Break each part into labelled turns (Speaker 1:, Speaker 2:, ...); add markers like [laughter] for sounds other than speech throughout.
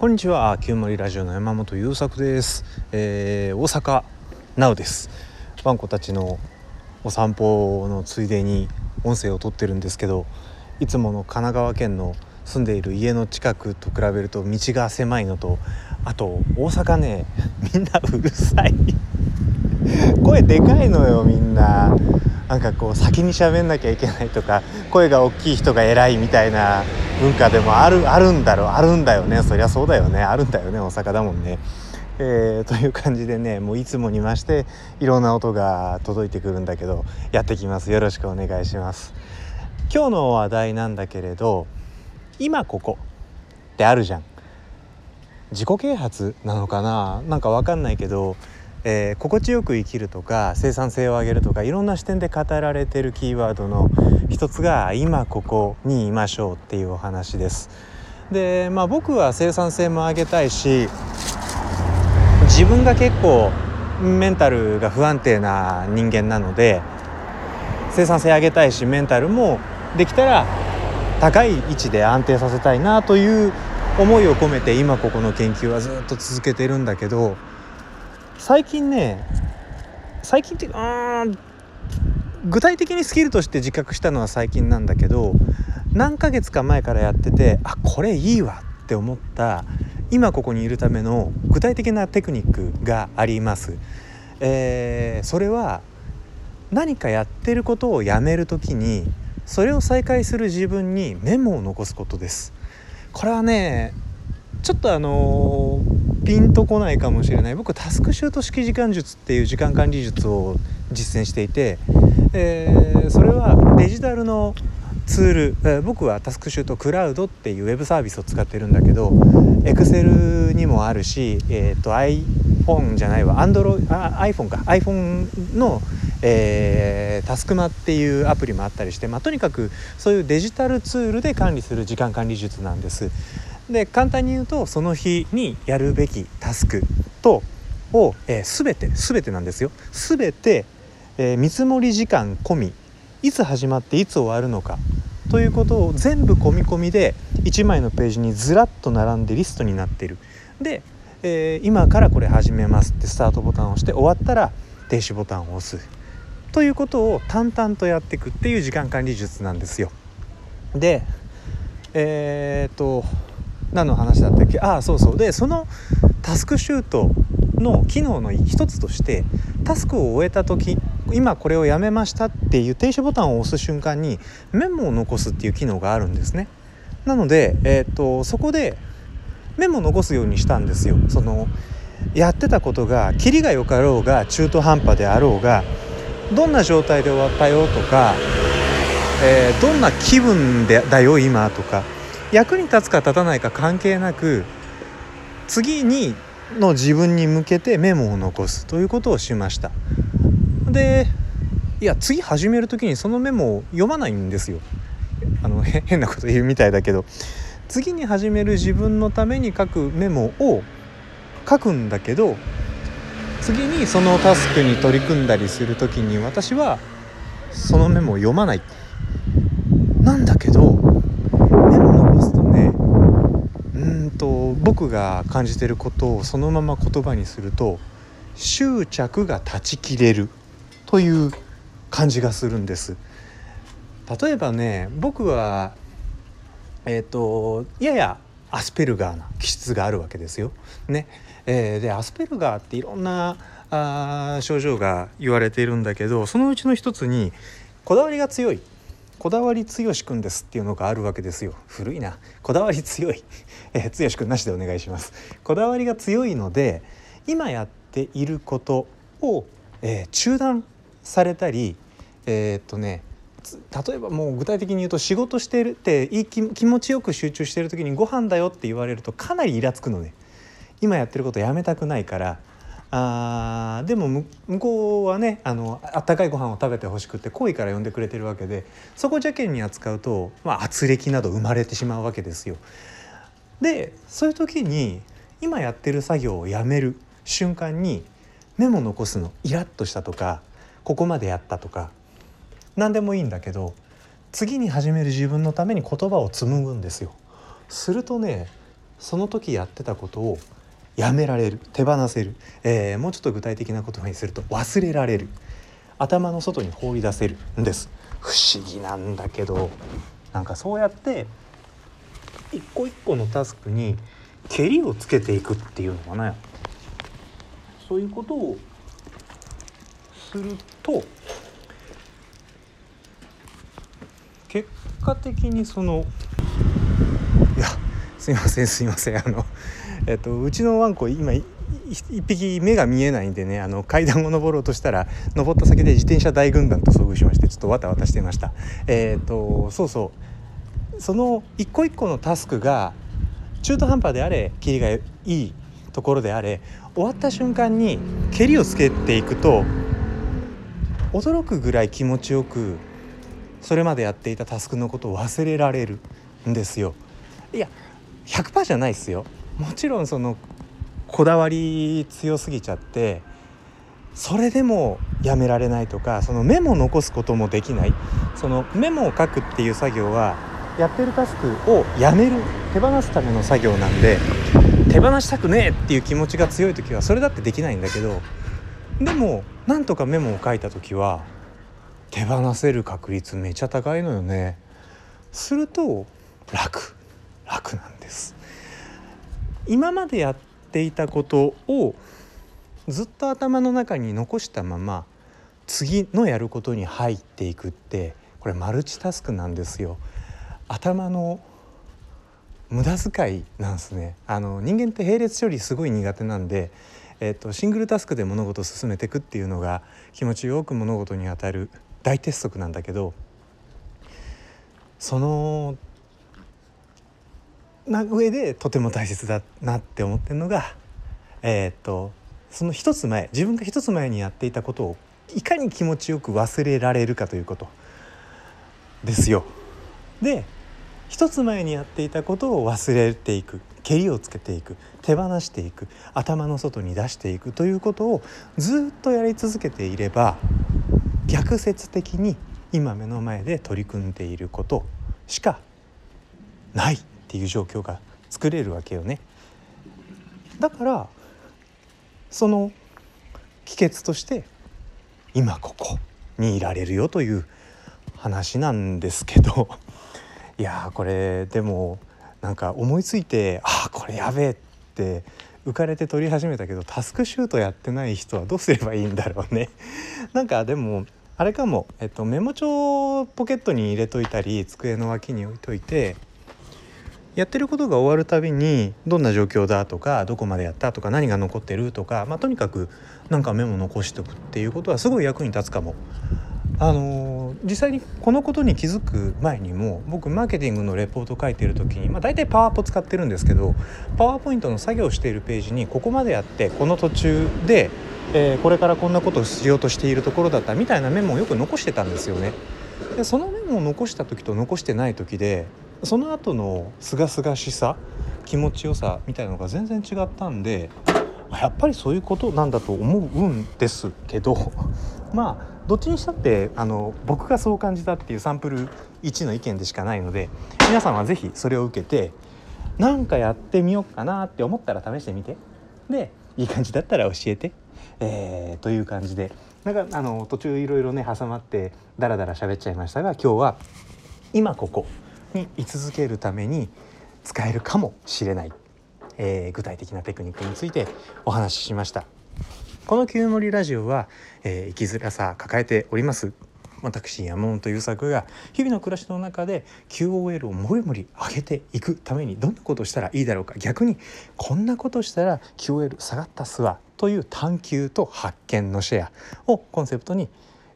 Speaker 1: こんにちは。旧森ラジオの山本優作です、えー、大阪なおです。ワンコたちのお散歩のついでに音声を撮ってるんですけどいつもの神奈川県の住んでいる家の近くと比べると道が狭いのとあと大阪ねみんなうるさい。声でかいのよみんな。なんかこう先に喋んなきゃいけないとか声が大きい人が偉いみたいな文化でもあるあるんだろうあるんだよね。そりゃそうだよね。あるんだよね。大阪だもんね。えー、という感じでねもういつもにましていろんな音が届いてくるんだけどやってきます。よろしくお願いします。今日の話題なんだけれど今ここってあるじゃん。自己啓発なのかな？なんかわかんないけどえー、心地よく生きるとか生産性を上げるとかいろんな視点で語られてるキーワードの一つが今ここにいましょうっていうお話です。でまあ僕は生産性も上げたいし自分が結構メンタルが不安定な人間なので生産性上げたいしメンタルもできたら高い位置で安定させたいなという思いを込めて今ここの研究はずっと続けてるんだけど最近ね最近ってうん具体的にスキルとして自覚したのは最近なんだけど何ヶ月か前からやっててあこれいいわって思った今ここにいるための具体的なテクニックがあります。えー、それは何かやってることをやめる時にそれを再開する自分にメモを残すことです。これはねちょっとあのーピンとこないかもしれない。僕タスクシュート式時間術っていう時間管理術を実践していて、えー、それはデジタルのツール、えー、僕はタスクシュートクラウドっていうウェブサービスを使ってるんだけど Excel にもあるし、えーと、iPhone じゃないわ。Android iPhone か。iPhone の、えー、タスクマっていうアプリもあったりして、まあ、とにかくそういうデジタルツールで管理する時間管理術なんです。で簡単に言うとその日にやるべきタスクとを、えー、全て全てなんですよ。全て、えー、見積もり時間込み。いつ始まっていつ終わるのか。ということを全部込み込みで1枚のページにずらっと並んでリストになっている。で、えー、今からこれ始めますってスタートボタンを押して終わったら停止ボタンを押す。ということを淡々とやっていくっていう時間管理術なんですよ。でえー、っと何の話だったっけ？ああそうそうでそのタスクシュートの機能の一つとしてタスクを終えた時今これをやめましたっていう停止ボタンを押す瞬間にメモを残すっていう機能があるんですね。なので、えーと、そこでメモ残すようにしたんですよ。そのやってたことがキリが良かろうが中途半端であろうがどんな状態で終わったよとか、えー、どんな気分でだよ今とか役に立つか立たないか関係なく次にの自分に向けてメモを残すということをしました。でいや次始める時にそのメモを読まないんですよ。あの変なこと言うみたいだけど。次に始める自分のために書くメモを書くんだけど次にそのタスクに取り組んだりする時に私はそのメモを読まないなんだけどと僕が感じてることをそのまま言葉にすると執着が断ち切れるという感じがするんです。例えばね僕はえっ、ー、とややアスペルガーな気質があるわけですよ。ね。えー、でアスペルガーっていろんなあ症状が言われているんだけどそのうちの一つにこだわりが強い。こだわり強しくんですっていうのがあるわけですよ。古いな。こだわり強い、[laughs] えー、強しくんなしでお願いします。こだわりが強いので今やっていることを、えー、中断されたりえー、っとね例えばもう具体的に言うと仕事してるっていい気持ちよく集中してる時にご飯だよって言われるとかなりイラつくのね。今やってることやめたくないからあでも向こうはねあのあったかいご飯を食べてほしくて好意から呼んでくれてるわけでそこ邪険に扱うと、まあ、圧力など生まれてしまうわけですよ。でそういう時に今やってる作業をやめる瞬間にメモ残すのイラッとしたとかここまでやったとか何でもいいんだけど次に始める自分のために言葉を紡ぐんですよ。するとねその時やってたことをやめられる手放せる、えー、もうちょっと具体的な言葉にすると忘れられる頭の外に放り出せるんです。不思議なんだけどなんかそうやって一個一個のタスクにけりをつけていくっていうのかな。そういうことをすると結果的にそのいやすいませんすいませんあのえっとうちのワンコ今一匹目が見えないんでねあの階段を登ろうとしたら登った先で自転車大軍団と遭遇しましてちょっとわたわたしていましたえっ、とそうそうその一個一個のタスクが中途半端であれキリがいいところであれ終わった瞬間にけりをつけていくと驚くぐらい気持ちよくそれまでやっていたタスクのことを忘れられるんですよ。いや100%じゃないですよ。もちろんそのこだわり強すぎちゃってそれでもやめられないとかそのメモを残すこともできない。そのメモを書くっていう作業はやってるタスクをやめる手放すための作業なんで手放したくねえっていう気持ちが強い時はそれだってできないんだけどでもなんとかメモを書いた時は手放せる確率めちゃ高いのよね。すると楽。楽なんです。今までやっていたことをずっと頭の中に残したまま次のやることに入っていくってこれマルチタスクなんですよ。頭の無駄遣いなんですね。あの人間って並列処理すごい苦手なんでえっと、シングルタスクで物事を進めていくっていうのが気持ちよく物事に当たる大鉄則なんだけどそのな上でとても大切だなって思ってるのがえー、っとその一つ前自分が一つ前にやっていたことをいかに気持ちよく忘れられるかということ。ですよ。で一つ前にやっていたことを忘れていく。けりをつけていく。手放していく。頭の外に出していくということをずっとやり続けていれば逆説的に今目の前で取り組んでいることしかない。っていう状況が作れるわけよね。だからその帰結として今ここにいられるよという話なんですけど。[laughs] いやこれでもなんか思いついてああこれやべえって浮かれて撮り始めたけどタスクシュートやってない人はどうすればいいんだろうね。[laughs] なんかでもあれかも、えっと、メモ帳ポケットに入れといたり机の脇に置いといてやってることが終わるたびにどんな状況だとかどこまでやったとか何が残ってるとか、まあ、とにかくなんかメモ残しておくっていうことはすごい役に立つかも。あの実際にこのことに気づく前にも僕マーケティングのレポート書いてる時に、まあ、大体パワーポ使ってるんですけどパワーポイントの作業しているページにここまでやってこの途中で、えー、これからこんなことをしようとしているところだったみたいなメモをよく残してたんですよね。でそのメモを残した時と残してない時でその後の清々しさ気持ちよさみたいなのが全然違ったんでやっぱりそういうことなんだと思うんですけど [laughs] まあどっちにしたってあの僕がそう感じたっていうサンプル1の意見でしかないので皆さんは是非それを受けて何かやってみようかなって思ったら試してみて。でいい感じだったら教えて、えー、という感じで。なんかあの途中いろいろね挟まってダラダラ喋っちゃいましたが今日は今ここ。に居続けるために使えるかもしれない、えー、具体的なテクニックについてお話ししました。この「旧森ラジオは」えー、生きづらさ抱えております。私山本優作が日々の暮らしの中で QOL をもりもり上げていくためにどんなことをしたらいいだろうか。逆にこんなことしたら QOL 下がったすわという探求と発見のシェアをコンセプトに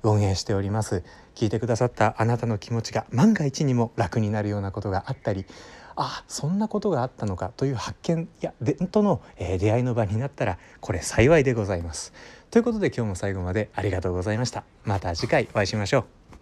Speaker 1: 運営しております聞いてくださったあなたの気持ちが万が一にも楽になるようなことがあったりあそんなことがあったのかという発見や伝統の、えー、出会いの場になったらこれ幸いでございます。ということで今日も最後までありがとうございました。また次回お会いしましょう。